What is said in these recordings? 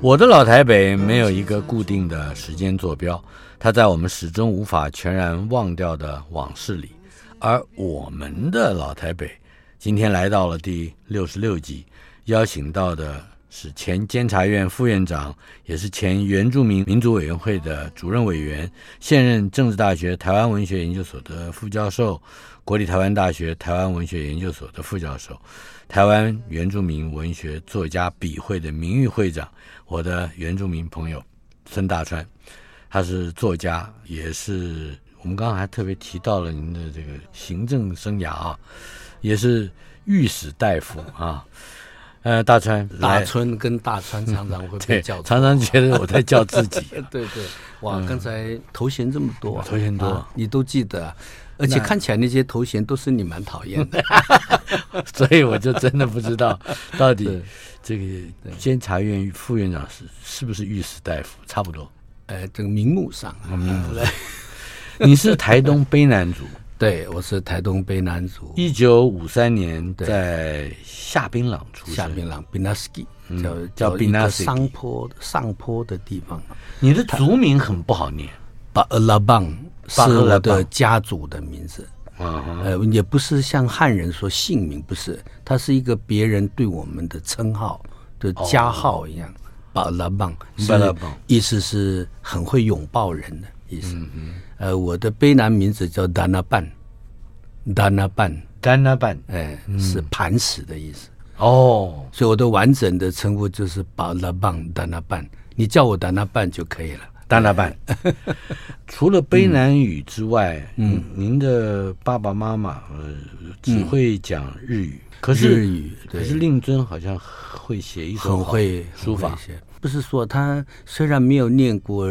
我的老台北没有一个固定的时间坐标，它在我们始终无法全然忘掉的往事里。而我们的老台北，今天来到了第六十六集，邀请到的是前监察院副院长，也是前原住民民族委员会的主任委员，现任政治大学台湾文学研究所的副教授，国立台湾大学台湾文学研究所的副教授。台湾原住民文学作家笔会的名誉会长，我的原住民朋友孙大川，他是作家，也是我们刚刚还特别提到了您的这个行政生涯啊，也是御史大夫啊。呃，大川，大春跟大川常常会被叫，常常觉得我在叫自己。对对，哇，刚才头衔这么多，头衔多，你都记得。而且看起来那些头衔都是你蛮讨厌的，所以我就真的不知道到底这个监察院副院长是是不是御史大夫，差不多。呃，这个名目上，名目上，你是台东卑南族？对，我是台东卑南族。一九五三年在下槟榔出生，下槟榔 Binaski 叫叫 Binaski 上坡上坡的地方。你的族名很不好念，巴尔拉邦。是我的家族的名字，呃，也不是像汉人说姓名，不是，它是一个别人对我们的称号的加号一样。巴拉邦，巴拉邦，意思是很会拥抱人的意思。呃，我的卑南名字叫达纳半，达纳半，达纳半，哎，是磐石的意思。哦，所以我的完整的称呼就是巴拉邦达纳半，你叫我达纳半就可以了。达纳半，除了卑南语之外，嗯，您的爸爸妈妈呃只会讲日语，可是日语，可是令尊好像会写一手很会书法。不是说他虽然没有念过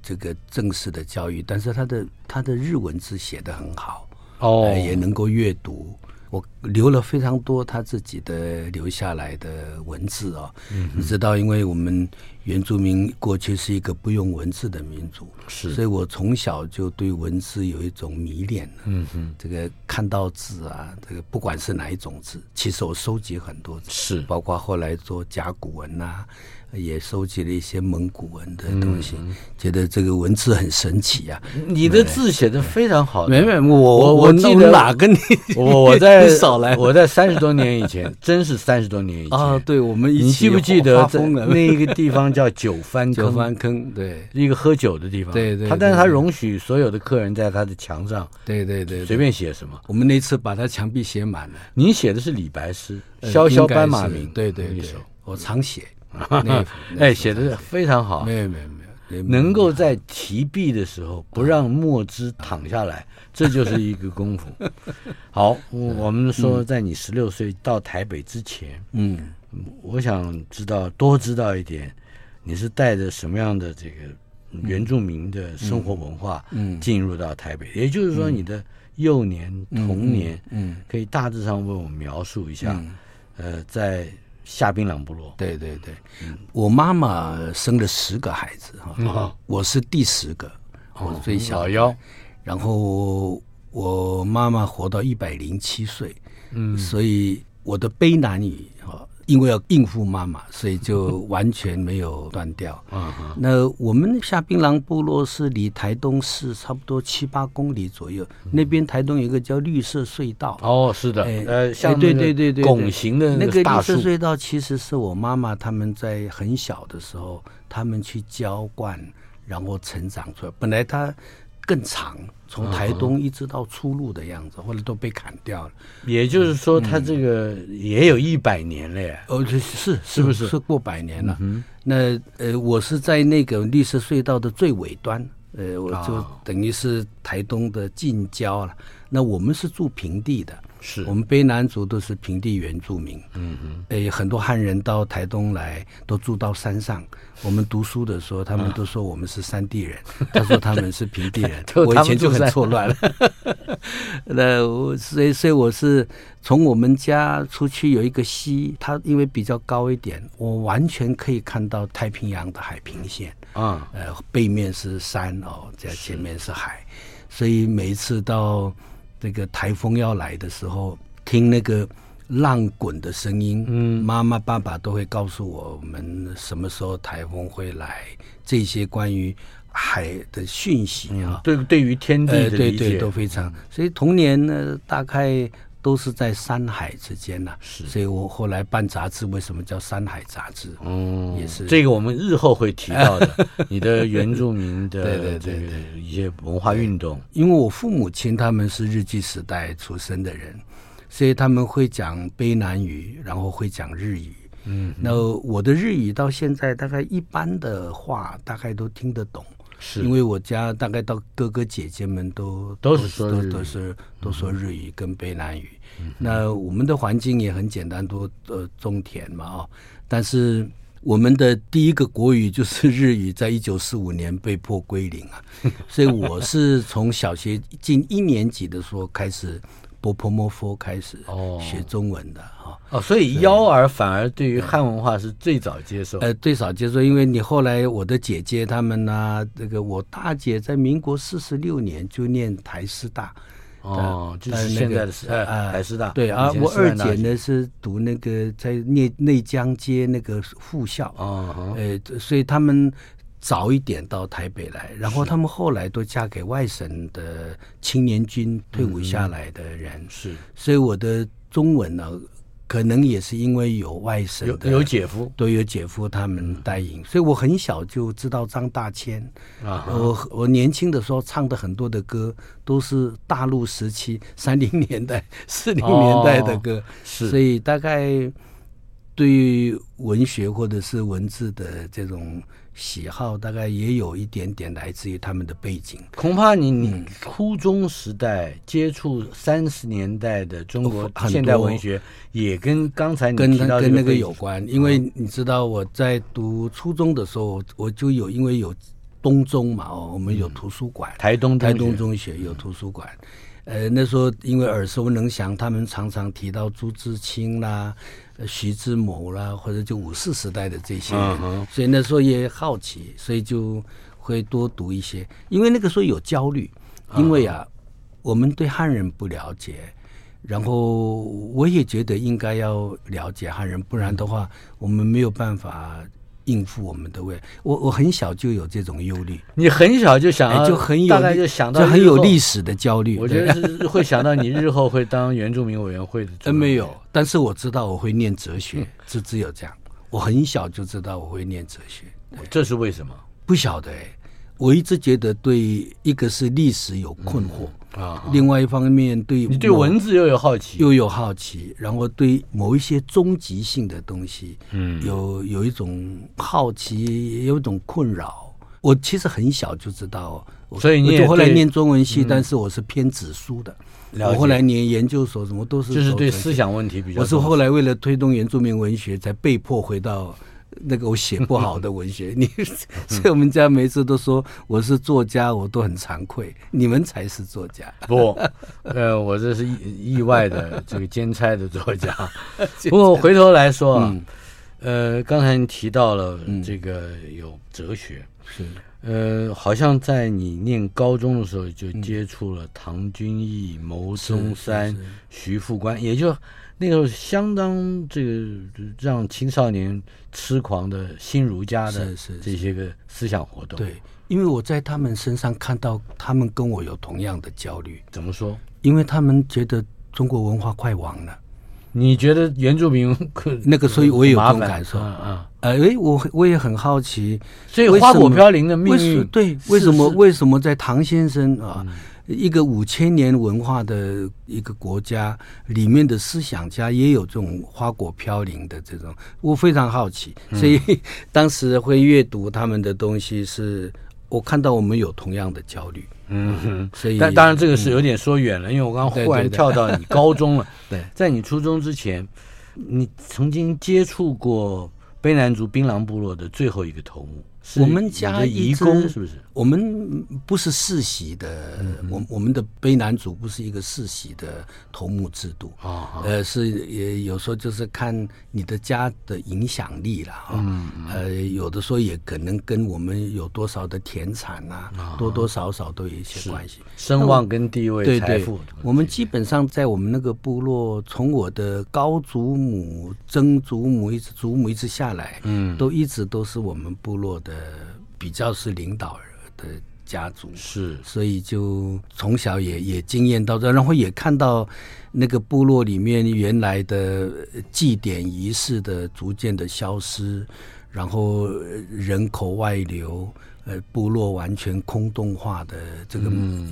这个正式的教育，但是他的他的日文字写得很好哦，也能够阅读。我留了非常多他自己的留下来的文字啊，嗯，你知道，因为我们原住民过去是一个不用文字的民族，是，所以我从小就对文字有一种迷恋。嗯哼，这个看到字啊，这个不管是哪一种字，其实我收集很多字，是，包括后来做甲骨文呐、啊。也收集了一些蒙古文的东西，嗯、觉得这个文字很神奇啊！你的字写的非常好，没没，我我我记得哪个你？我我在 少来，我在三十多年以前，真是三十多年以前啊！对，我们一起你记不记得那一个地方叫九番 九番坑？对，一个喝酒的地方。对对，他但是他容许所有的客人在他的墙上，对对对，随便写什么。我们那次把他墙壁写满了。你写的是李白诗《萧萧斑马鸣》，对对对，我常写。哎，写的非常好。没有没有没有，能够在提笔的时候不让墨汁淌下来，这就是一个功夫。好，我们说，在你十六岁到台北之前，嗯，我想知道多知道一点，你是带着什么样的这个原住民的生活文化，嗯，进入到台北。也就是说，你的幼年童年，嗯，可以大致上为我们描述一下。呃，在。下槟朗部落，对对对，嗯、我妈妈生了十个孩子哈，嗯、我是第十个，我是最小的。哦、然后我妈妈活到一百零七岁，嗯，所以我的卑南语哈。因为要应付妈妈，所以就完全没有断掉。嗯，那我们下槟榔部落是离台东市差不多七八公里左右。那边台东有一个叫绿色隧道。哦，是的，呃，像对对对对，拱形的那个绿色隧道，其实是我妈妈他们在很小的时候，他们去浇灌，然后成长出来。本来他更长，从台东一直到出路的样子，后来都被砍掉了。也就是说，它这个也有一百年了耶。哦，是是是不是是过百年了？那呃，我是在那个绿色隧道的最尾端，呃，我就等于是台东的近郊了。那我们是住平地的。是我们卑南族都是平地原住民，嗯嗯，诶，很多汉人到台东来都住到山上。我们读书的时候，他们都说我们是山地人，啊、他说他们是平地人。我以前就很错乱了。那我所以所以我是从我们家出去有一个溪，它因为比较高一点，我完全可以看到太平洋的海平线啊，呃，背面是山哦，在前面是海，是所以每一次到。这个台风要来的时候，听那个浪滚的声音，嗯，妈妈爸爸都会告诉我们什么时候台风会来，这些关于海的讯息啊，嗯、对，对于天地的理解，呃、对对都非常。所以童年呢，大概。都是在山海之间呐、啊，是，所以我后来办杂志，为什么叫山海杂志？嗯，也是这个我们日后会提到的。你的原住民的对对对对一些文化运动，因为我父母亲他们是日据时代出生的人，所以他们会讲卑南语，然后会讲日语。嗯，那我的日语到现在大概一般的话大概都听得懂。是因为我家大概到哥哥姐姐们都都是说都都是都说日语跟卑南语。嗯、那我们的环境也很简单，都呃种田嘛啊、哦。但是我们的第一个国语就是日语，在一九四五年被迫归零啊。所以我是从小学进一年级的时候开始。波泼摩佛开始学中文的哈。哦，所以幺儿反而对于汉文化是最早接受，呃，最早接受，因为你后来我的姐姐他们呢、啊，这个我大姐在民国四十六年就念台师大，哦，就是现在的呃台师大，对啊，我二姐呢是读那个在内内江街那个附校，哦，呃，所以他们。早一点到台北来，然后他们后来都嫁给外省的青年军退伍下来的人，嗯、是，所以我的中文呢，可能也是因为有外省的有，有姐夫，都有姐夫他们带引，嗯、所以我很小就知道张大千。啊。我我年轻的时候唱的很多的歌都是大陆时期 三零年代、四零年代的歌，哦、是，所以大概对于文学或者是文字的这种。喜好大概也有一点点来自于他们的背景。恐怕你你初中时代接触三十年代的中国现代文学，也跟刚才你跟那个有关。因为你知道我在读初中的时候，我就有因为有东中嘛哦，我们有图书馆，台东台东中学有图书馆。呃，那时候因为耳熟能详，他们常常提到朱自清啦。徐志摩啦，或者就五四时代的这些人，嗯、所以那时候也好奇，所以就会多读一些。因为那个时候有焦虑，因为啊，嗯、我们对汉人不了解，然后我也觉得应该要了解汉人，不然的话，我们没有办法。应付我们的未来，我我很小就有这种忧虑。你很小就想，哎，就很有，大概就想到就很有历史的焦虑。我觉得是会想到你日后会当原住民委员会的。真没有，但是我知道我会念哲学，只只有这样。我很小就知道我会念哲学，这是为什么？不晓得哎。我一直觉得对一个是历史有困惑。啊，另外一方面，对你对文字又有好奇，又有好奇，然后对某一些终极性的东西，嗯，有有一种好奇，也有一种困扰。我其实很小就知道，所以你就后来念中文系，但是我是偏子书的。我后来念研究所，什么都是就是对思想问题比较。我是后来为了推动原住民文学，才被迫回到。那个我写不好的 文学，你所以我们家每次都说我是作家，我都很惭愧。你们才是作家，不，呃，我这是意意外的这个兼差的作家。不过回头来说啊，嗯、呃，刚才你提到了这个有哲学，是，呃，好像在你念高中的时候就接触了唐君毅、牟宗三、徐副官，也就。那个相当这个让青少年痴狂的新儒家的这些个思想活动，对，因为我在他们身上看到他们跟我有同样的焦虑。怎么说？因为他们觉得中国文化快亡了，你觉得原住民 那个，所以我也有这种感受。嗯嗯。呃，诶，我我也很好奇，所以花果飘零的命运，对，为什么为什么在唐先生啊？一个五千年文化的一个国家里面的思想家也有这种花果飘零的这种，我非常好奇，所以 当时会阅读他们的东西，是我看到我们有同样的焦虑，嗯哼，所以但当然这个是有点说远了，嗯、因为我刚刚忽然跳到你高中了，对，对，对，在你初中之前，你曾经接触过卑南族槟榔部落的最后一个头目。我们家移工是不是？我们不是世袭的，我、嗯、我们的卑南族不是一个世袭的头目制度。啊，呃，是也有时候就是看你的家的影响力了啊，嗯、呃，有的时候也可能跟我们有多少的田产啊，啊多多少少都有一些关系，声望跟地位。对对，我们基本上在我们那个部落，从我的高祖母、曾祖母一直祖母一直下来，嗯，都一直都是我们部落的。呃，比较是领导的家族是，所以就从小也也经验到这，然后也看到那个部落里面原来的祭典仪式的逐渐的消失，然后人口外流，呃，部落完全空洞化的这个，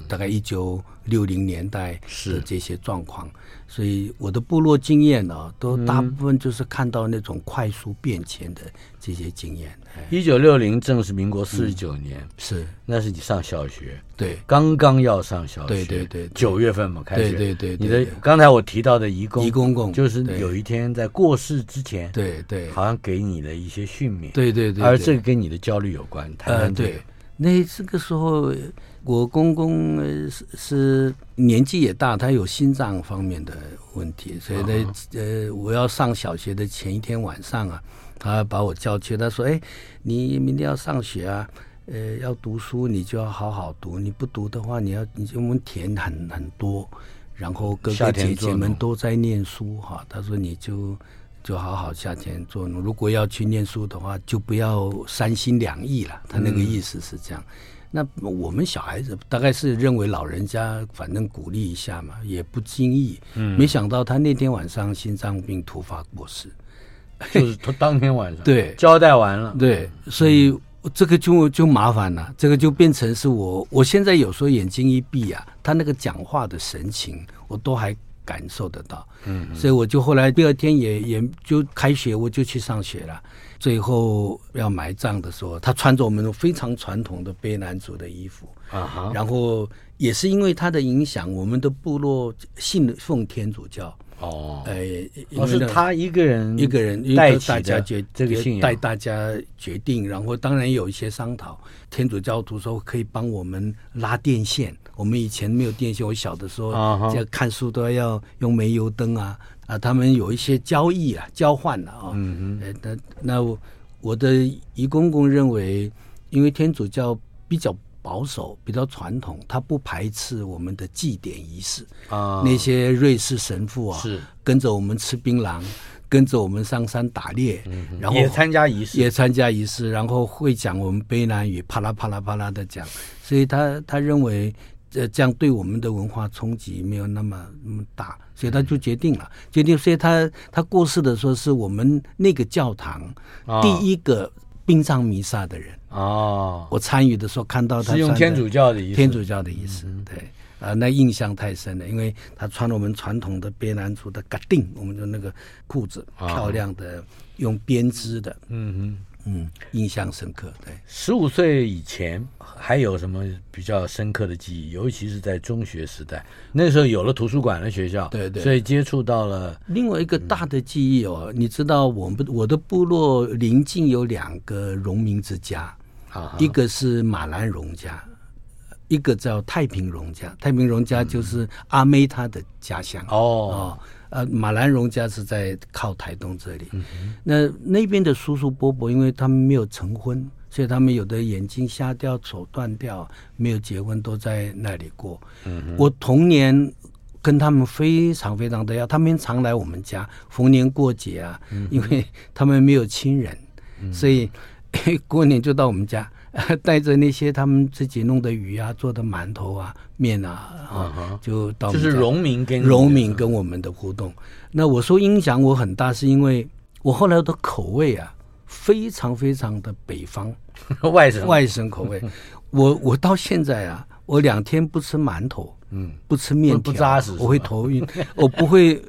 大概一九六零年代的这些状况。所以我的部落经验呢、啊，都大部分就是看到那种快速变迁的这些经验。一九六零正是民国四十九年，嗯、是。那是你上小学，对，刚刚要上小学，对对对，九月份嘛开始，对对对，对。你的刚才我提到的移工，移公公就是有一天在过世之前，对对，好像给你的一些训勉，对对对，而这个跟你的焦虑有关。谈谈这个、呃，对，那这个时候。我公公是是年纪也大，他有心脏方面的问题，所以呢，呃，我要上小学的前一天晚上啊，他把我叫去，他说：“哎，你明天要上学啊，呃，要读书，你就要好好读，你不读的话，你要你就我们田很很多，然后哥哥姐姐们都在念书哈，他说你就就好好下田做农，如果要去念书的话，就不要三心两意了。他那个意思是这样。”那我们小孩子大概是认为老人家反正鼓励一下嘛，也不经意。嗯，没想到他那天晚上心脏病突发过世，就是他当天晚上对交代完了，对，所以这个就就麻烦了，这个就变成是我我现在有时候眼睛一闭啊，他那个讲话的神情我都还感受得到。嗯，所以我就后来第二天也也就开学，我就去上学了。最后要埋葬的时候，他穿着我们非常传统的卑南族的衣服。啊，然后也是因为他的影响，我们的部落信奉天主教。哦，哎，哦，是他一个人一个人带大家决这个信仰，带大家决定，然后当然有一些商讨，天主教徒说可以帮我们拉电线，我们以前没有电线，我小的时候要看书都要用煤油灯啊。啊，他们有一些交易啊，交换了啊。嗯嗯。那那我的姨公公认为，因为天主教比较保守，比较传统，他不排斥我们的祭典仪式啊。那些瑞士神父啊，是跟着我们吃槟榔，跟着我们上山打猎，嗯、然后也参加仪式，也参加仪式，然后会讲我们卑南语，啪啦啪啦啪啦的讲。所以他他认为。这这样对我们的文化冲击没有那么那么大，所以他就决定了，决定。所以他他过世的时候，是我们那个教堂第一个殡葬弥撒的人哦。我参与的时候看到他是用天主教的意思，天主教的仪式，对啊，那印象太深了，因为他穿了我们传统的别南族的嘎定，我们的那个裤子，漂亮的用编织的，嗯嗯。嗯，印象深刻。对，十五岁以前还有什么比较深刻的记忆？尤其是在中学时代，那时候有了图书馆的学校，对对，所以接触到了另外一个大的记忆哦。嗯、你知道，我们我的部落邻近有两个荣民之家，啊，一个是马兰荣家，一个叫太平荣家。太平荣家就是阿妹她的家乡哦。哦呃，马兰荣家是在靠台东这里，嗯、那那边的叔叔伯伯，因为他们没有成婚，所以他们有的眼睛瞎掉、手断掉，没有结婚，都在那里过。嗯、我童年跟他们非常非常的要，他们常来我们家，逢年过节啊，嗯、因为他们没有亲人，嗯、所以 过年就到我们家。带着那些他们自己弄的鱼啊、做的馒头啊、面啊啊，就到就是农民跟农民跟我们的互动。那我说影响我很大，是因为我后来的口味啊，非常非常的北方 外省外省口味。我我到现在啊，我两天不吃馒头，嗯，不吃面条，不扎实，我会头晕，我不会，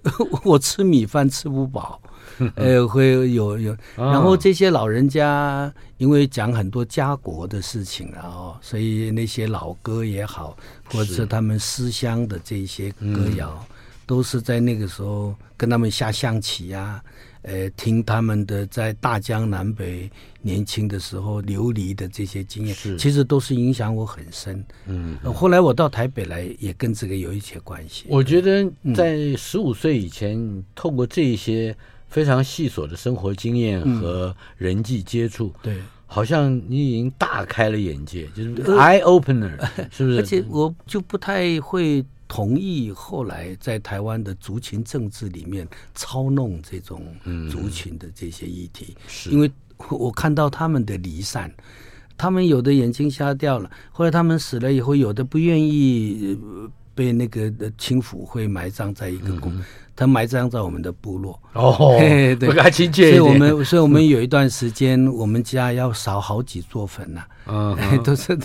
我吃米饭吃不饱。呃，会有有，然后这些老人家因为讲很多家国的事情，然后所以那些老歌也好，或者是他们思乡的这些歌谣，都是在那个时候跟他们下象棋呀，呃，听他们的在大江南北年轻的时候流离的这些经验，其实都是影响我很深。嗯，后来我到台北来，也跟这个有一些关系。我觉得在十五岁以前，透过这些。非常细琐的生活经验和人际接触，嗯、对，好像你已经大开了眼界，就是 eye opener，是不是？而且我就不太会同意后来在台湾的族群政治里面操弄这种族群的这些议题，是、嗯、因为我看到他们的离散，他们有的眼睛瞎掉了，后来他们死了以后，有的不愿意被那个清府会埋葬在一个公。嗯他埋葬在我们的部落哦，对，不亲切。所以我们，所以我们有一段时间，我们家要扫好几座坟呐，嗯，都是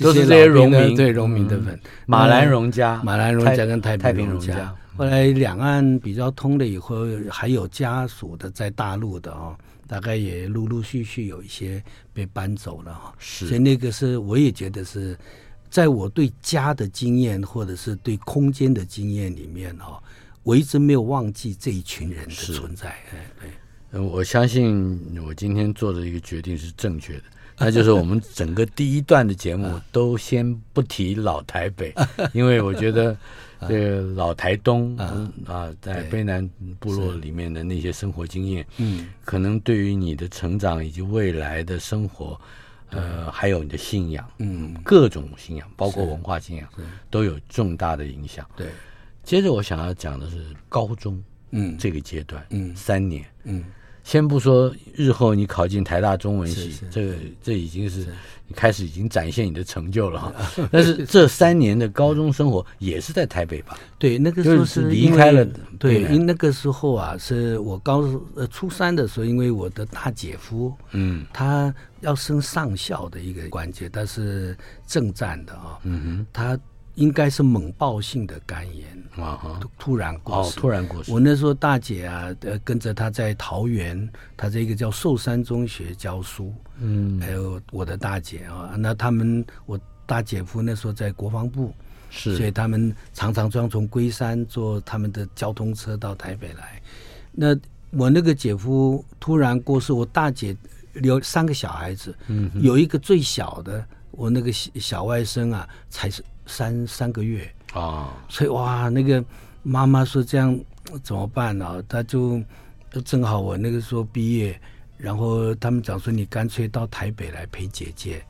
都是这些农民，对农民的坟。马兰荣家、马兰荣家跟太平荣家。后来两岸比较通了以后，还有家属的在大陆的哦，大概也陆陆续续有一些被搬走了哈。是，所以那个是我也觉得是在我对家的经验或者是对空间的经验里面哈。我一直没有忘记这一群人的存在。哎，对，嗯，我相信我今天做的一个决定是正确的，那就是我们整个第一段的节目 都先不提老台北，因为我觉得这个老台东啊，在卑南部落里面的那些生活经验，嗯，可能对于你的成长以及未来的生活，呃，还有你的信仰，嗯，各种信仰，包括文化信仰，都有重大的影响。对。接着我想要讲的是高中，嗯，这个阶段，嗯，三年，嗯，先不说日后你考进台大中文系，这个这已经是你开始已经展现你的成就了哈。但是这三年的高中生活也是在台北吧？对，那个时候是离开了。对，因为那个时候啊，是我高呃初三的时候，因为我的大姐夫，嗯，他要升上校的一个关节，他是正战的啊，嗯哼，他。应该是猛爆性的肝炎。啊，突然过世，突然过世。我那时候大姐啊，呃，跟着她在桃园，她在一个叫寿山中学教书，嗯，还有我的大姐啊，那他们我大姐夫那时候在国防部，是，所以他们常常装从龟山坐他们的交通车到台北来。那我那个姐夫突然过世，我大姐有三个小孩子，嗯，有一个最小的，我那个小小外甥啊，才是。三三个月啊，所以哇，那个妈妈说这样怎么办呢？她就正好我那个时候毕业，然后他们讲说你干脆到台北来陪姐姐。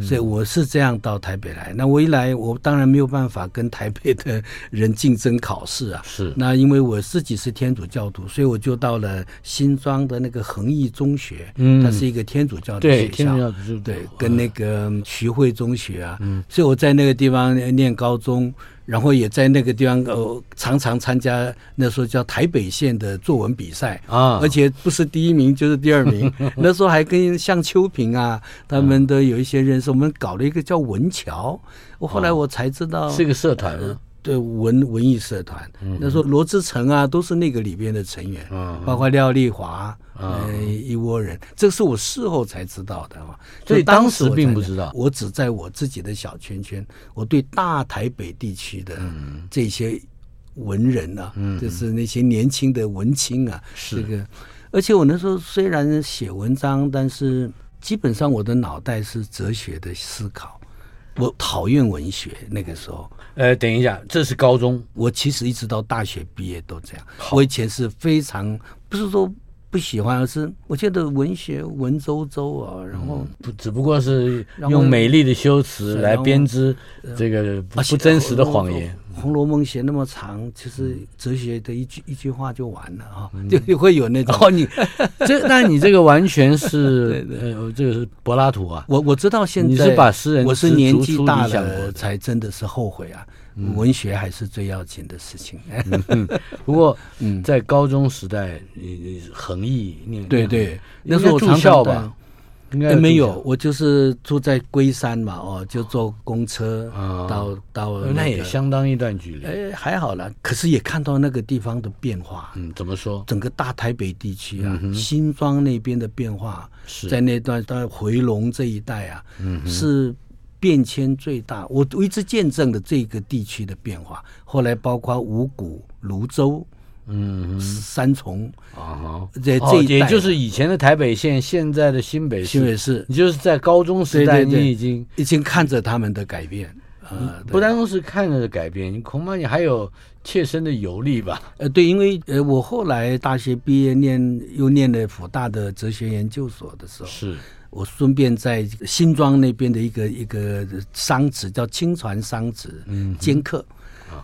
所以我是这样到台北来。那我一来，我当然没有办法跟台北的人竞争考试啊。是。那因为我自己是天主教徒，所以我就到了新庄的那个恒毅中学。嗯。它是一个天主教的学校。对，天主教的。对，跟那个徐汇中学啊。嗯。所以我在那个地方念高中。然后也在那个地方，呃，常常参加那时候叫台北县的作文比赛啊，而且不是第一名就是第二名。那时候还跟像秋萍啊，他们都有一些认识。我们搞了一个叫文桥，我后来我才知道是个社团对文文艺社团，嗯、那时候罗志成啊，都是那个里边的成员，嗯、包括廖丽华，嗯、呃，一窝人，这是我事后才知道的嘛。所以当时并不知道，我只在我自己的小圈圈，我对大台北地区的这些文人啊，嗯、就是那些年轻的文青啊，是、嗯、这个。而且我那时候虽然写文章，但是基本上我的脑袋是哲学的思考。我讨厌文学，那个时候。呃，等一下，这是高中。我其实一直到大学毕业都这样。我以前是非常不是说不喜欢，而是我觉得文学文绉绉啊，然后不、嗯、只不过是用美丽的修辞来编织这个不，不真实的谎言。红楼梦》写那么长，其实哲学的一句一句话就完了啊，就会有那种。哦，你 这那你这个完全是呃，这个是柏拉图啊。我我知道现在你是把诗人，我是年纪大了才真的是后悔啊。文学还是最要紧的事情。不过，嗯，在高中时代，你恒毅念对对，那时候住校吧。应该没有，我就是住在龟山嘛，哦，就坐公车到到，那也相当一段距离。哎，还好啦，可是也看到那个地方的变化。嗯，怎么说？整个大台北地区啊，新庄那边的变化，在那段在回龙这一带啊，嗯是变迁最大。我我一直见证了这个地区的变化。后来包括五谷、泸州。嗯，三重啊，这这也就是以前的台北县，现在的新北市。新北市，你就是在高中时代，你已经已经看着他们的改变啊，不单是看着改变，你恐怕你还有切身的游历吧？呃，对，因为呃，我后来大学毕业念又念了辅大的哲学研究所的时候，是我顺便在新庄那边的一个一个商职叫青传商职，嗯，兼课。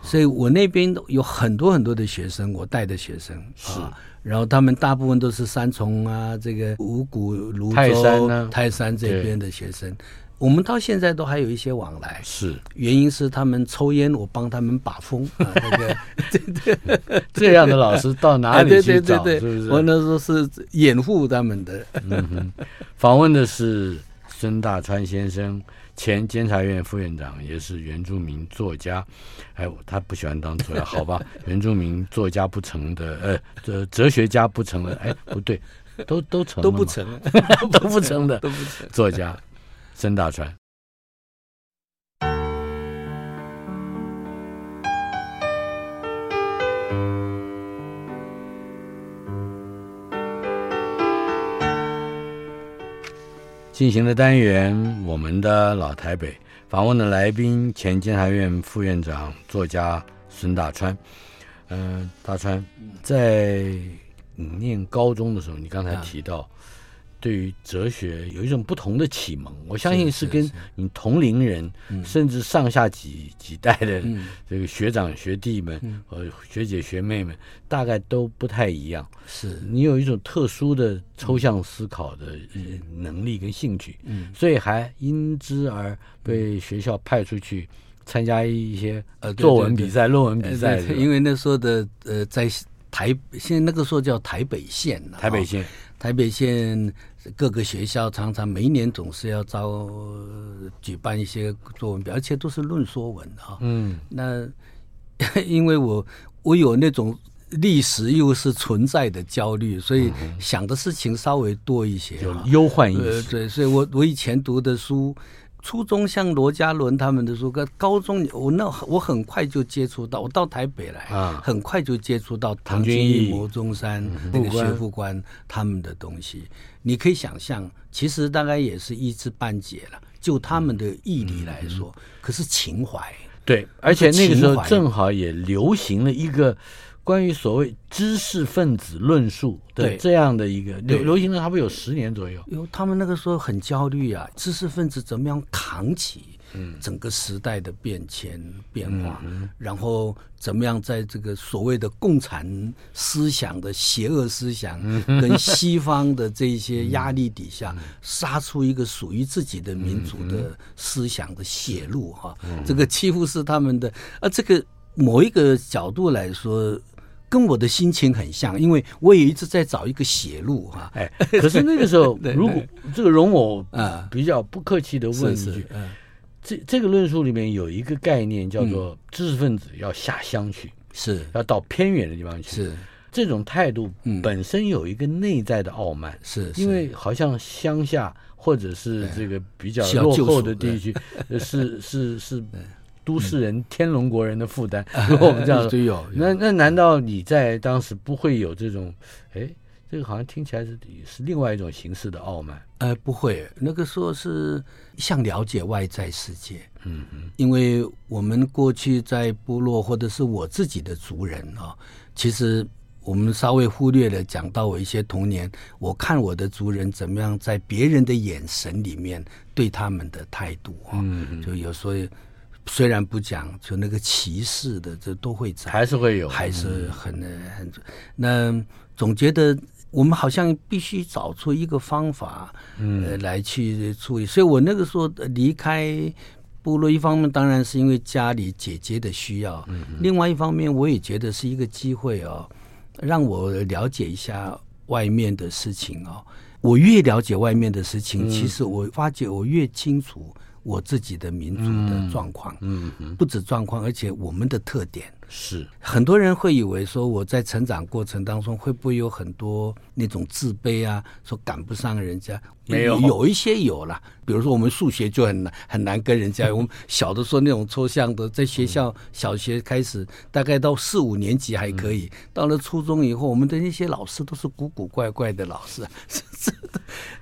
所以我那边有很多很多的学生，我带的学生是，然后他们大部分都是三重啊，这个五谷、泸州、泰山啊，泰山这边的学生，我们到现在都还有一些往来。是，原因是他们抽烟，我帮他们把风啊。那个，对对，这样的老师到哪里去找？是不是？我那时候是掩护他们的。嗯哼，访问的是孙大川先生。前监察院副院长，也是原住民作家，哎，他不喜欢当作家，好吧？原住民作家不成的，呃，哲哲学家不成了，哎，不对，都都成，都不成，都不成的，都不成。作家孙大川。进行的单元，我们的老台北访问的来宾，前监察院副院长、作家孙大川。嗯、呃，大川在你念高中的时候，你刚才提到。对于哲学有一种不同的启蒙，我相信是跟你同龄人，甚至上下几几代的这个学长学弟们和学姐学妹们，大概都不太一样。是。你有一种特殊的抽象思考的能力跟兴趣，所以还因之而被学校派出去参加一些呃作文比赛、论文比赛。因为那时候的呃，在台现在那个时候叫台北县，台北县。台北县各个学校常常每一年总是要招举办一些作文表，而且都是论说文啊。嗯，那 因为我我有那种历史又是存在的焦虑，所以想的事情稍微多一些，有忧患意识。呃，对，所以我我以前读的书。初中像罗家伦他们的书，跟高中我那我很快就接触到，我到台北来，啊，很快就接触到唐君毅、牟宗三那个学富观他们的东西。你可以想象，其实大概也是一知半解了。就他们的毅力来说，可是情怀。对，而且那个时候正好也流行了一个。关于所谓知识分子论述的这样的一个流流行了，差不多有十年左右。因为他们那个时候很焦虑啊，知识分子怎么样扛起整个时代的变迁变化，然后怎么样在这个所谓的共产思想的邪恶思想跟西方的这些压力底下，杀出一个属于自己的民族的思想的血路哈。这个几乎是他们的啊，这个某一个角度来说。跟我的心情很像，因为我也一直在找一个血路哈。哎，可是那个时候，如果这个容我啊。比较不客气的问一句，嗯，这这个论述里面有一个概念叫做知识分子要下乡去，是。要到偏远的地方去，是。这种态度本身有一个内在的傲慢，是因为好像乡下或者是这个比较落后的地区，是 是是。都市人、天龙国人的负担，如果我们这样 说，那那难道你在当时不会有这种？哎，这个好像听起来是是另外一种形式的傲慢。呃，不会，那个时候是想了解外在世界。嗯嗯，因为我们过去在部落或者是我自己的族人啊，其实我们稍微忽略了讲到我一些童年，我看我的族人怎么样在别人的眼神里面对他们的态度啊，就有时候。虽然不讲，就那个歧视的，这都会在，还是会有，还是很很。那总觉得我们好像必须找出一个方法，嗯、呃，来去处理。所以我那个时候离开部落，一方面当然是因为家里姐姐的需要，嗯、另外一方面我也觉得是一个机会哦，让我了解一下外面的事情哦。我越了解外面的事情，嗯、其实我发觉我越清楚。我自己的民族的状况，嗯，嗯，不止状况，而且我们的特点。是。很多人会以为说我在成长过程当中会不会有很多那种自卑啊，说赶不上人家，没有，有一些有了。比如说我们数学就很难很难跟人家，我们小的时候那种抽象的，在学校小学开始，大概到四五年级还可以，到了初中以后，我们的那些老师都是古古怪怪的老师，这，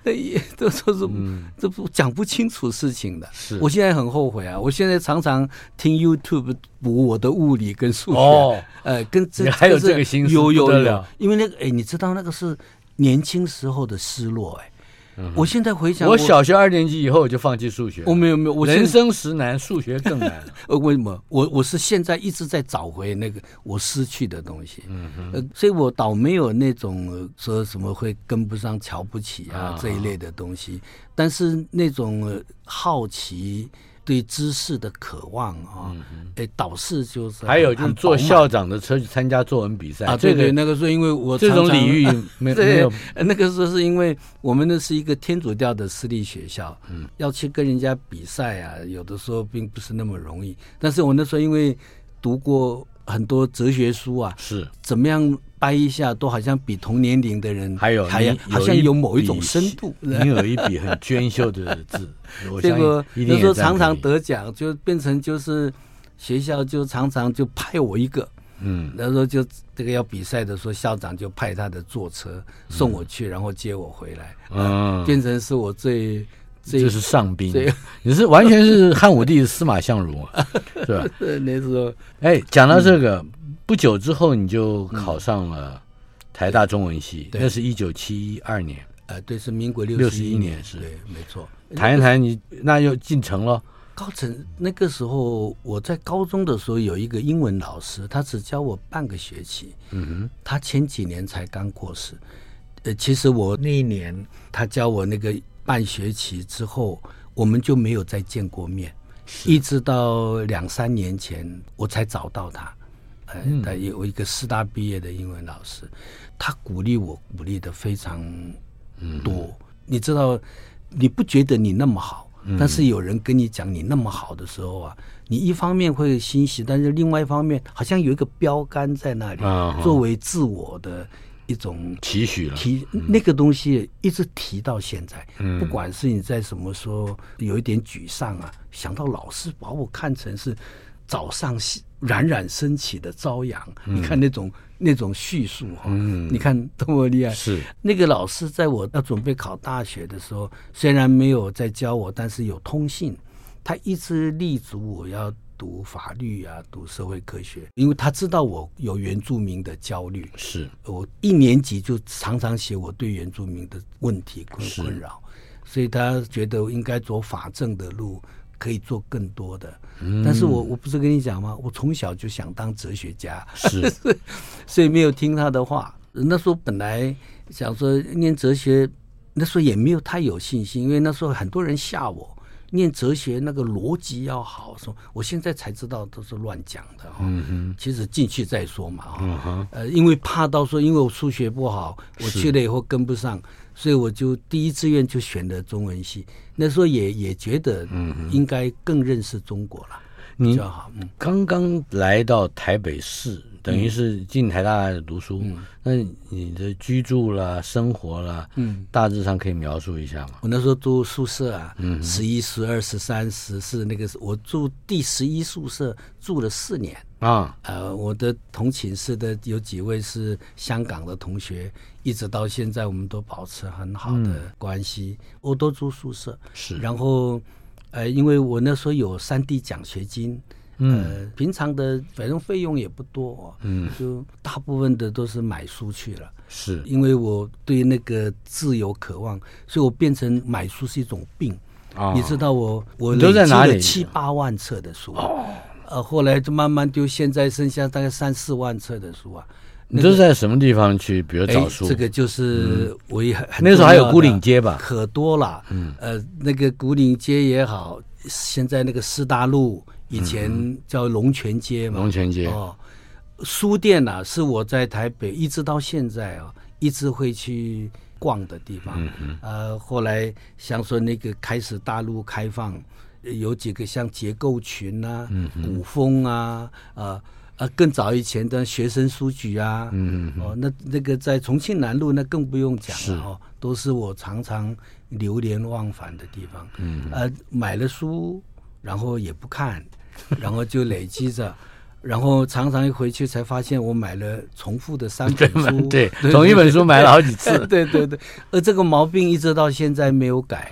那也都说是这不讲不清楚事情的。是我现在很后悔啊，我现在常常听 YouTube。补我的物理跟数学，哦，呃，跟这还有这个心思，有有有，因为那个，哎，你知道那个是年轻时候的失落，哎，嗯，我现在回想，我小学二年级以后我就放弃数学，我没有没有，我人生实难，数学更难。呃，为什么？我我是现在一直在找回那个我失去的东西，嗯嗯，呃，所以我倒没有那种说什么会跟不上、瞧不起啊，啊这一类的东西，但是那种好奇。对知识的渴望啊，哎，导师就是还有就是坐校长的车去参加作文比赛啊，对对，那个时候因为我这种礼遇 没没有，那个时候是因为我们那是一个天主教的私立学校，嗯，要去跟人家比赛啊，有的时候并不是那么容易。但是我那时候因为读过很多哲学书啊，是怎么样？掰一下都好像比同年龄的人还有还好像有某一种深度。你有一笔很娟秀的字，这个那时候常常得奖，就变成就是学校就常常就派我一个，嗯，那时候就这个要比赛的时候，校长就派他的坐车送我去，然后接我回来，嗯，变成是我最这就是上宾，你是完全是汉武帝司马相如，是吧？那时候，哎，讲到这个。不久之后，你就考上了台大中文系，嗯、那是一九七二年。呃，对，是民国六十一年，是对，没错。谈一谈你，那又进城了。高层那个时候，我在高中的时候有一个英文老师，他只教我半个学期。嗯哼，他前几年才刚过世。呃，其实我那一年他教我那个半学期之后，我们就没有再见过面，一直到两三年前我才找到他。呃，他有一个师大毕业的英文老师，他鼓励我，鼓励的非常多。嗯、你知道，你不觉得你那么好，嗯、但是有人跟你讲你那么好的时候啊，你一方面会欣喜，但是另外一方面好像有一个标杆在那里，啊、作为自我的一种期许了。提那个东西一直提到现在，嗯、不管是你在什么时候有一点沮丧啊，想到老师把我看成是。早上冉冉升起的朝阳，嗯、你看那种那种叙述哈，嗯、你看多么厉害。是那个老师在我要准备考大学的时候，虽然没有在教我，但是有通信，他一直立足我要读法律啊，读社会科学，因为他知道我有原住民的焦虑。是我一年级就常常写我对原住民的问题困困扰，所以他觉得我应该走法政的路。可以做更多的，但是我我不是跟你讲吗？我从小就想当哲学家，是，所以没有听他的话。那时候本来想说念哲学，那时候也没有太有信心，因为那时候很多人吓我，念哲学那个逻辑要好，说我现在才知道都是乱讲的哈。嗯哼，其实进去再说嘛哈。嗯哼，呃，因为怕到说，因为我数学不好，我去了以后跟不上。所以我就第一志愿就选的中文系，那时候也也觉得嗯应该更认识中国了，比较好。嗯，刚刚来到台北市，等于是进台大读书，嗯、那你的居住啦、生活啦，嗯，大致上可以描述一下吗？我那时候住宿舍啊，嗯，十一、十二、十三、十四，那个是我住第十一宿舍，住了四年。啊，呃，我的同寝室的有几位是香港的同学，一直到现在我们都保持很好的关系。嗯、我都住宿舍，是。然后，呃，因为我那时候有三 D 奖学金，嗯、呃，平常的反正费用也不多，嗯，就大部分的都是买书去了。是，因为我对那个自由渴望，所以我变成买书是一种病。哦、你知道我我都在哪里？七八万册的书哦，呃，后来就慢慢丢，现在剩下大概三四万册的书啊。你都是在什么地方去？比如找书？这个就是我也很那时候还有古岭街吧？可多了。嗯，呃，那个古岭街也好，现在那个师大路以前叫龙泉街嘛。龙泉街哦，书店呐、啊，是我在台北一直到现在啊，一直会去逛的地方。嗯嗯。呃，后来想说那个开始大陆开放，有几个像结构群啊，嗯，古风啊，呃。啊，更早以前的学生书局啊，嗯，嗯，哦，那那个在重庆南路，那更不用讲了哦，都是我常常流连忘返的地方。嗯，呃，买了书，然后也不看，然后就累积着，然后常常一回去才发现我买了重复的三本书，对，同一本书买了好几次，对对对，而这个毛病一直到现在没有改，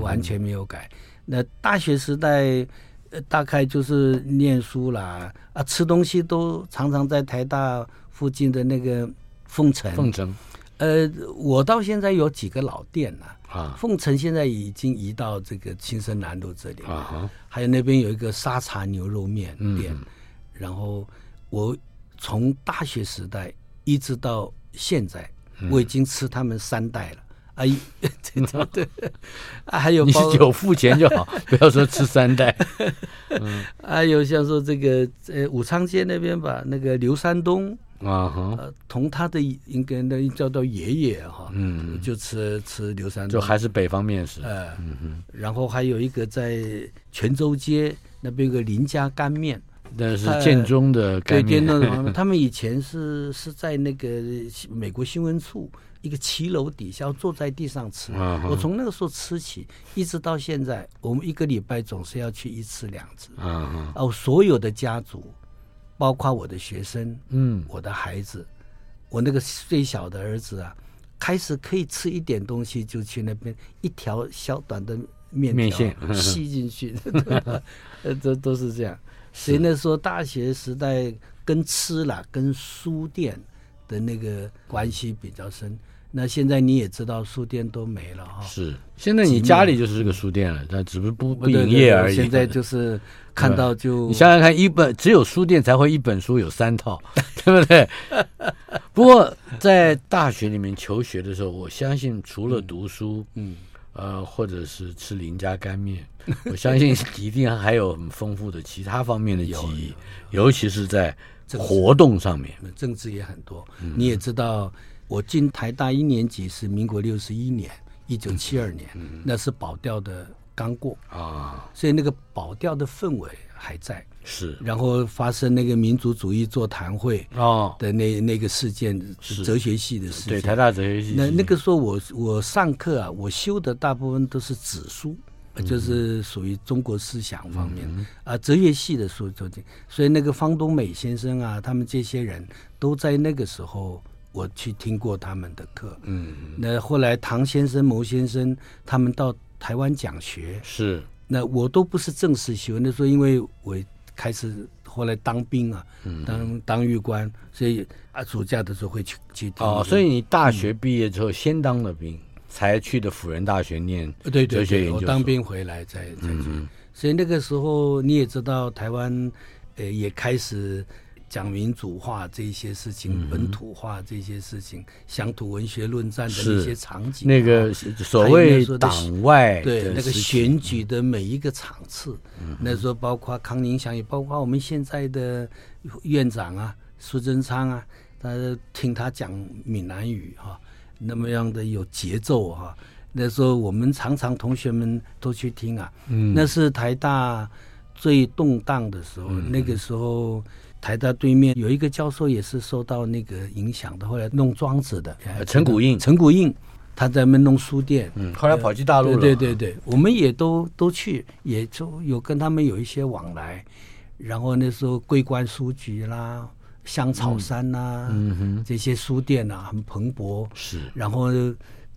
完全没有改。那大学时代。呃大概就是念书啦，啊，吃东西都常常在台大附近的那个凤城。凤城，呃，我到现在有几个老店呐，啊，凤城现在已经移到这个青森南路这里，啊，还有那边有一个沙茶牛肉面店，嗯，然后我从大学时代一直到现在，我已经吃他们三代了。阿姨，对对啊，还有你是有付钱就好，不要说吃三代。嗯，还有像说这个呃武昌街那边吧，那个刘山东啊哈，呃，同他的应该那叫做爷爷哈，嗯，就吃吃刘山东，就还是北方面食。呃，嗯哼，然后还有一个在泉州街那边有个林家干面，那是建中的干面。对，他们以前是是在那个美国新闻处。一个骑楼底下坐在地上吃，我从那个时候吃起，一直到现在，我们一个礼拜总是要去一次两次。哦，所有的家族，包括我的学生，嗯，我的孩子，我那个最小的儿子啊，开始可以吃一点东西，就去那边一条小短的面条吸 进去，呃，都都是这样。所以那时候大学时代跟吃了，跟书店的那个关系比较深。那现在你也知道，书店都没了哈。是，现在你家里就是这个书店了，但只不过不不营业而已。现在 就是看到就，你想想看，一本只有书店才会一本书有三套，对不对？不过在大学里面求学的时候，我相信除了读书，嗯，呃，或者是吃林家干面，我相信 一定还有很丰富的其他方面的记忆，尤其是在活动上面，政治也很多。你也知道。我进台大一年级是民国六十一年，一九七二年，那是保钓的刚过。啊，所以那个保钓的氛围还在。是，然后发生那个民族主义座谈会哦。的那那个事件，是。哲学系的事件。对，台大哲学系。那那个时候我我上课啊，我修的大部分都是纸书，嗯、就是属于中国思想方面、嗯、啊，哲学系的书就这，所以那个方东美先生啊，他们这些人都在那个时候。我去听过他们的课，嗯，那后来唐先生、牟先生他们到台湾讲学，是，那我都不是正式学，那时候因为我开始后来当兵啊，嗯、当当狱官，所以啊暑假的时候会去去听。哦，所以你大学毕业之后先当了兵，嗯、才去的辅仁大学念哲学研究所。对对对，我当兵回来再再去，嗯、所以那个时候你也知道台湾，呃也开始。讲民主化这些事情，本土化这些事情，乡土文学论战的那些场景，那个所谓党外对那个选举的每一个场次，那时候包括康宁祥，也包括我们现在的院长啊，苏贞昌啊，他听他讲闽南语哈，那么样的有节奏哈，那时候我们常常同学们都去听啊，那是台大最动荡的时候，那个时候。台大对面有一个教授也是受到那个影响的，后来弄庄子的陈谷应，陈谷应他在那弄书店，嗯，后来跑去大陆了，对对对，我们也都都去，也就有跟他们有一些往来。然后那时候桂冠书局啦、香草山呐、啊，嗯哼，这些书店啊很蓬勃，是。然后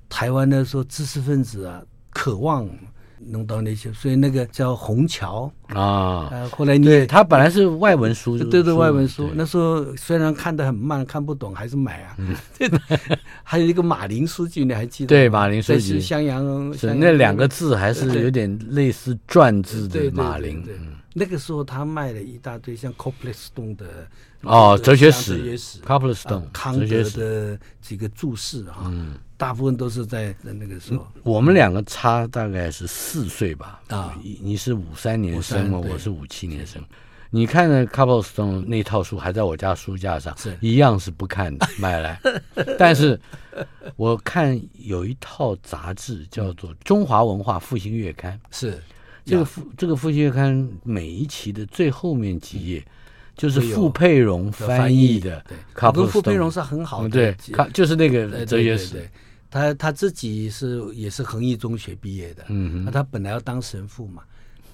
台湾那时候知识分子啊渴望弄到那些，所以那个叫虹桥啊。呃，后来你对他本来是外文书，对对，外文书。那时候虽然看得很慢，看不懂，还是买啊。嗯、还有一个马林书记，你还记得？对，马林书记是襄阳，是那两个字还是有点类似篆字的马林。那个时候他卖了一大堆像 Coplestone 的哦，哲学史，哲学史，Coplestone 康德的几个注释哈。嗯。大部分都是在那个时候。我们两个差大概是四岁吧。啊，你是五三年生嘛，我是五七年生。你看的 Coplestone 那套书还在我家书架上，是一样是不看的，买来。但是我看有一套杂志叫做《中华文化复兴月刊》，是这个复这个复兴月刊每一期的最后面几页。就是傅佩荣翻译的，对，跟傅佩荣是很好的，对，就是那个哲学史。他他自己是也是恒毅中学毕业的，嗯，那他本来要当神父嘛，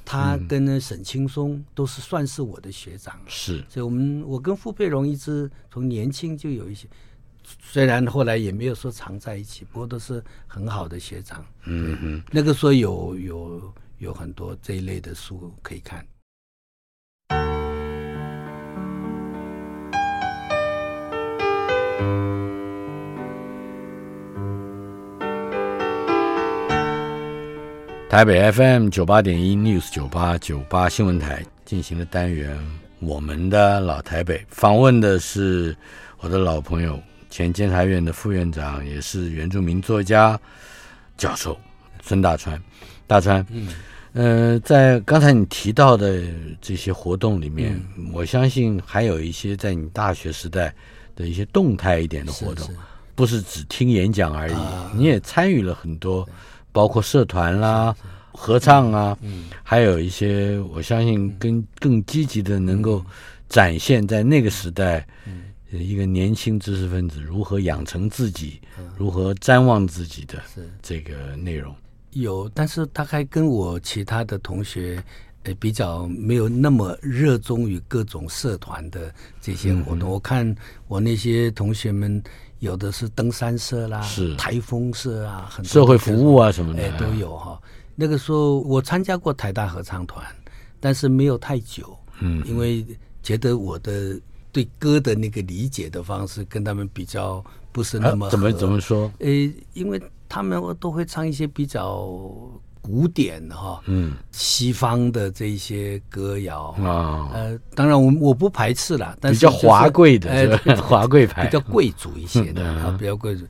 他跟沈青松都是算是我的学长，是，所以我们我跟傅佩荣一直从年轻就有一些，虽然后来也没有说常在一起，不过都是很好的学长，嗯哼，那个时候有有有很多这一类的书可以看。台北 FM 九八点一 News 九八九八新闻台进行的单元，我们的老台北访问的是我的老朋友，前监察院的副院长，也是原住民作家、教授孙大川。大川，嗯，呃，在刚才你提到的这些活动里面，嗯、我相信还有一些在你大学时代的一些动态一点的活动，是是不是只听演讲而已，啊、你也参与了很多。包括社团啦、合唱啊，嗯，还有一些我相信更更积极的，能够展现在那个时代，一个年轻知识分子如何养成自己，如何瞻望自己的这个内容。有，但是他还跟我其他的同学，呃，比较没有那么热衷于各种社团的这些活动。我看我那些同学们。有的是登山社啦，是台风社啊，很多社会服务啊什么的，哎，都有哈。那个时候我参加过台大合唱团，但是没有太久，嗯，因为觉得我的对歌的那个理解的方式跟他们比较不是那么、啊、怎么怎么说？呃，因为他们都会唱一些比较。古典哈，嗯，西方的这些歌谣。啊，呃，当然我我不排斥啦，但是、比较华贵的，呃，华贵派，比较贵族一些的啊，比较贵族。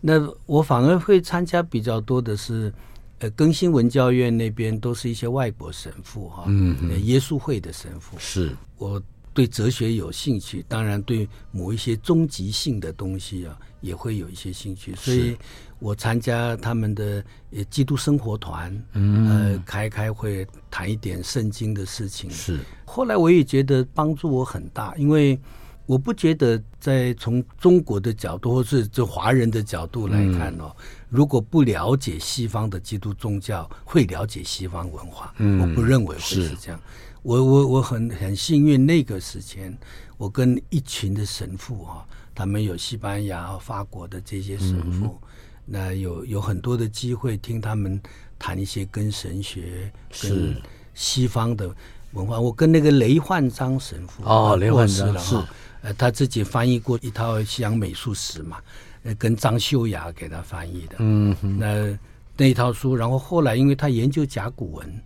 那我反而会参加比较多的是，呃，更新文教院那边都是一些外国神父哈，嗯，耶稣会的神父，是。我对哲学有兴趣，当然对某一些终极性的东西啊，也会有一些兴趣，所以。我参加他们的呃基督生活团，嗯，呃，开开会谈一点圣经的事情。是，后来我也觉得帮助我很大，因为我不觉得在从中国的角度或是就华人的角度来看哦，嗯、如果不了解西方的基督宗教，会了解西方文化。嗯，我不认为会是这样。是我我我很很幸运，那个时间我跟一群的神父哈、啊，他们有西班牙和法国的这些神父。嗯那有有很多的机会听他们谈一些跟神学、跟西方的文化。我跟那个雷焕章神父哦，雷焕章是呃，他自己翻译过一套西洋美术史嘛，呃，跟张秀雅给他翻译的。嗯哼，那那一套书，然后后来因为他研究甲骨文，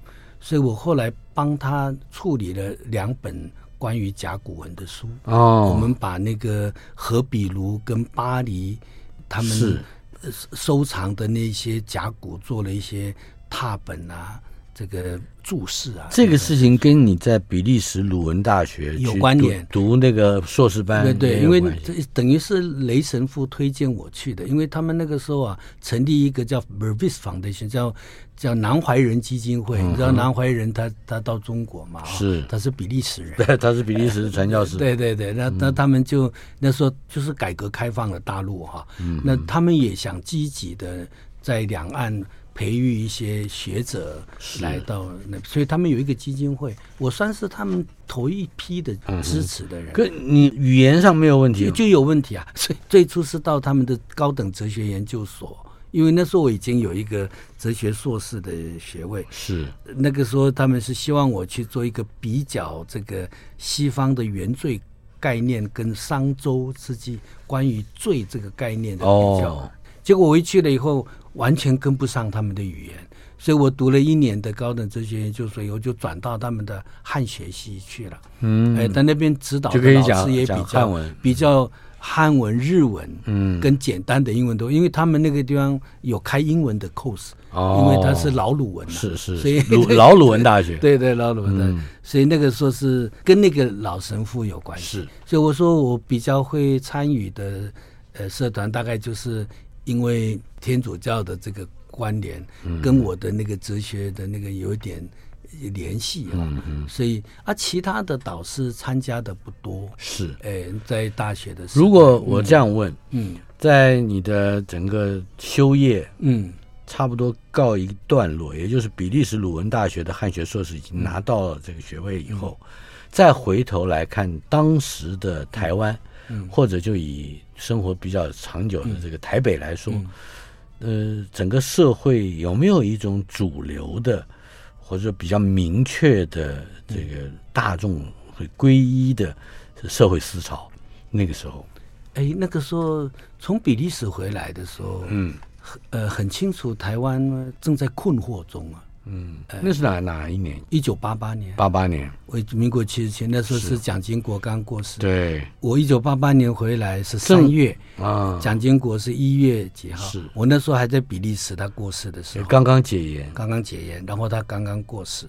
所以我后来帮他处理了两本关于甲骨文的书。哦，我们把那个何比卢跟巴黎他们是。收藏的那些甲骨做了一些拓本啊，这个注释啊，这个事情跟你在比利时鲁文大学有关联，读那个硕士班，对对，因为这等于是雷神父推荐我去的，因为他们那个时候啊，成立一个叫 Vervis Foundation，叫叫南怀仁基金会，嗯、你知道南怀仁他他到中国嘛，是。他是比利时人，对，他是比利时传教士，对对对，那那他们就那时候就是改革开放了大陆哈，嗯、那他们也想积极的在两岸。培育一些学者来到那，所以他们有一个基金会，我算是他们头一批的支持的人。可你语言上没有问题？就有问题啊！所以最初是到他们的高等哲学研究所因为那时候我已经有一个哲学硕士的学位，是那个时候他们是希望我去做一个比较，这个西方的原罪概念跟商周之际关于罪这个概念的比较。哦、结果我一去了以后，完全跟不上他们的语言，所以我读了一年的高等哲学研究所以后，就转到他们的汉学系去了。嗯，哎，在那边指导的老师也比较比较。汉文、日文，嗯，跟简单的英文都，因为他们那个地方有开英文的 course，哦，因为他是老鲁文，是是，所以 老鲁文大学，对对，老鲁文的，所以那个说是跟那个老神父有关系，是，所以我说我比较会参与的，呃，社团大概就是因为天主教的这个关联，跟我的那个哲学的那个有一点。联系啊，所以啊，其他的导师参加的不多，是，哎，在大学的时候，如果我这样问，嗯，在你的整个修业，嗯，差不多告一段落，也就是比利时鲁文大学的汉学硕士已经拿到了这个学位以后，再回头来看当时的台湾，嗯，或者就以生活比较长久的这个台北来说，呃，整个社会有没有一种主流的？或者比较明确的这个大众会皈依的社会思潮，那个时候，哎，那个时候从比利时回来的时候，嗯，呃，很清楚台湾正在困惑中啊。嗯，那是哪哪一年？一九八八年。八八年，为民国七十七，那时候是蒋经国刚过世。对，我一九八八年回来是三月啊，蒋经国是一月几号？是我那时候还在比利时，他过世的时候，刚刚解严，刚刚解严，然后他刚刚过世。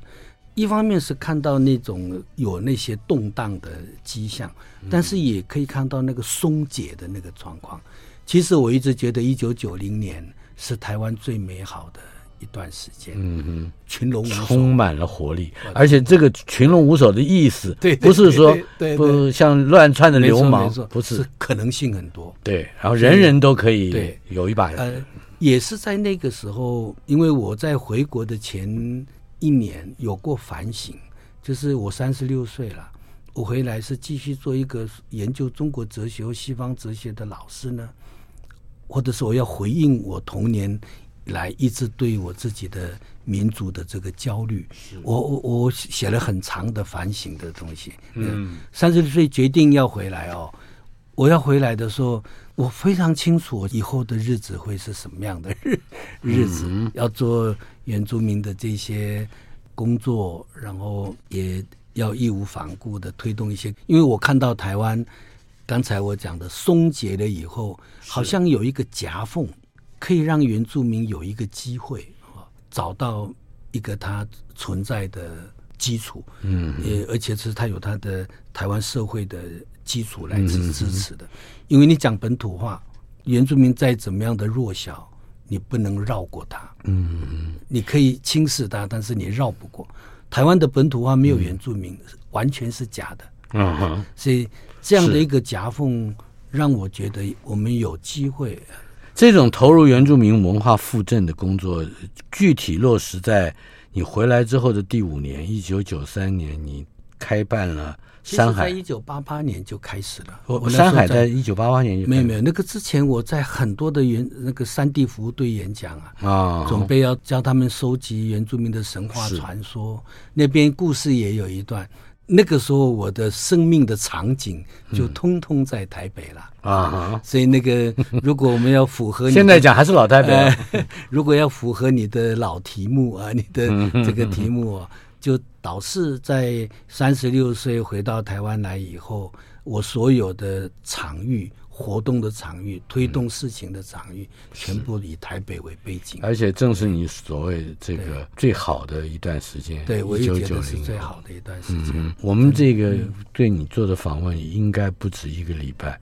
一方面是看到那种有那些动荡的迹象，但是也可以看到那个松解的那个状况。其实我一直觉得一九九零年是台湾最美好的。一段时间，嗯哼，群龙无首，充满了活力，而且这个群龙无首的意思，对，不是说不像乱窜的流氓，不是，可能性很多，对，然后人人都可以对有一把，呃，也是在那个时候，因为我在回国的前一年有过反省，就是我三十六岁了，我回来是继续做一个研究中国哲学和西方哲学的老师呢，或者是我要回应我童年。来一直对我自己的民族的这个焦虑，我我我写了很长的反省的东西。嗯，三十岁决定要回来哦，我要回来的时候，我非常清楚以后的日子会是什么样的日日子，嗯、要做原住民的这些工作，然后也要义无反顾的推动一些，因为我看到台湾刚才我讲的松解了以后，好像有一个夹缝。可以让原住民有一个机会啊，找到一个他存在的基础，嗯，也而且是他有他的台湾社会的基础来支支持的。因为你讲本土化，原住民再怎么样的弱小，你不能绕过他，嗯，你可以轻视他，但是你绕不过。台湾的本土化没有原住民，完全是假的，嗯，所以这样的一个夹缝，让我觉得我们有机会。这种投入原住民文化复振的工作，具体落实在你回来之后的第五年，一九九三年，你开办了山海。在一九八八年就开始了。我山海在一九八八年就没有没有那个之前，我在很多的原那个山地服务队演讲啊，啊，准备要教他们收集原住民的神话传说，那边故事也有一段。那个时候，我的生命的场景就通通在台北了、嗯、啊！所以那个，如果我们要符合你现在讲还是老台北、啊呃，如果要符合你的老题目啊，你的这个题目啊，就导致在三十六岁回到台湾来以后，我所有的场域。活动的场域，推动事情的场域，嗯、全部以台北为背景，而且正是你所谓这个最好的一段时间。对，我也觉得是最好的一段时间。嗯、我们这个对你做的访问应该不止一个礼拜，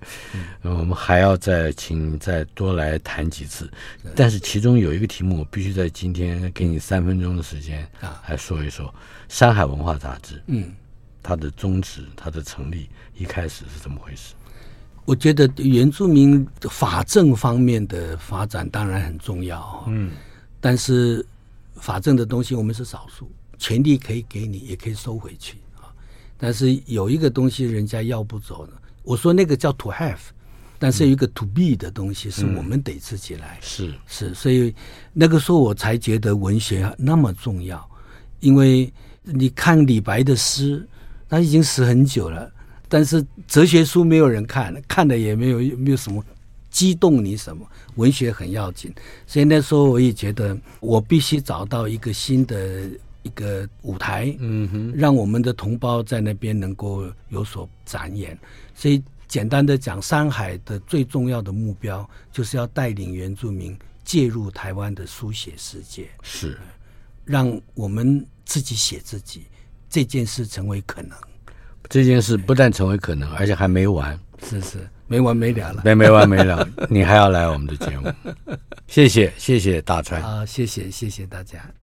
嗯，我们还要再请再多来谈几次。嗯、但是其中有一个题目，我必须在今天给你三分钟的时间啊，来说一说《山海文化杂志》。嗯，它的宗旨、它的成立一开始是怎么回事？我觉得原住民法政方面的发展当然很重要，嗯，但是法政的东西我们是少数，权利可以给你，也可以收回去啊。但是有一个东西人家要不走呢，我说那个叫 to have，但是有一个 to be 的东西是我们得自己来。嗯、是是，所以那个时候我才觉得文学那么重要，因为你看李白的诗，他已经死很久了，但是哲学书没有人看，看的也没有没有什么激动你什么，文学很要紧。所以那时候我也觉得我必须找到一个新的。一个舞台，嗯哼，让我们的同胞在那边能够有所展演。所以，简单的讲，山海的最重要的目标就是要带领原住民介入台湾的书写世界，是让我们自己写自己这件事成为可能。这件事不但成为可能，而且还没完，是是。没完没了了，没没完没了。你还要来我们的节目，谢谢谢谢大川。啊，谢谢谢谢大家。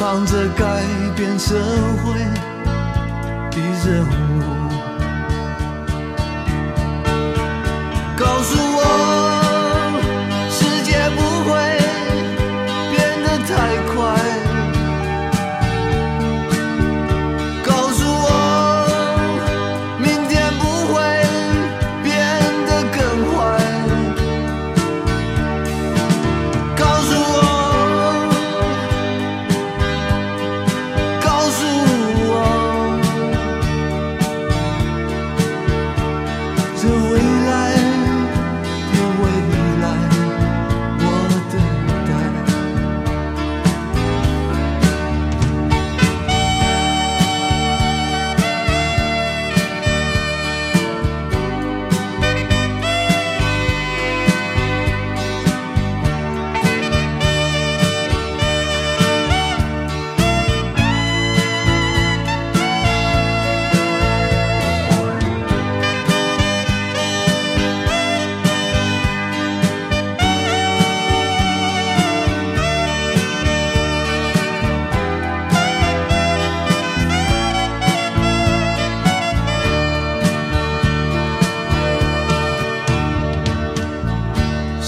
唱着改变社会的任务，告诉我。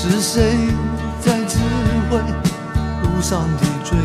是谁在指挥路上的追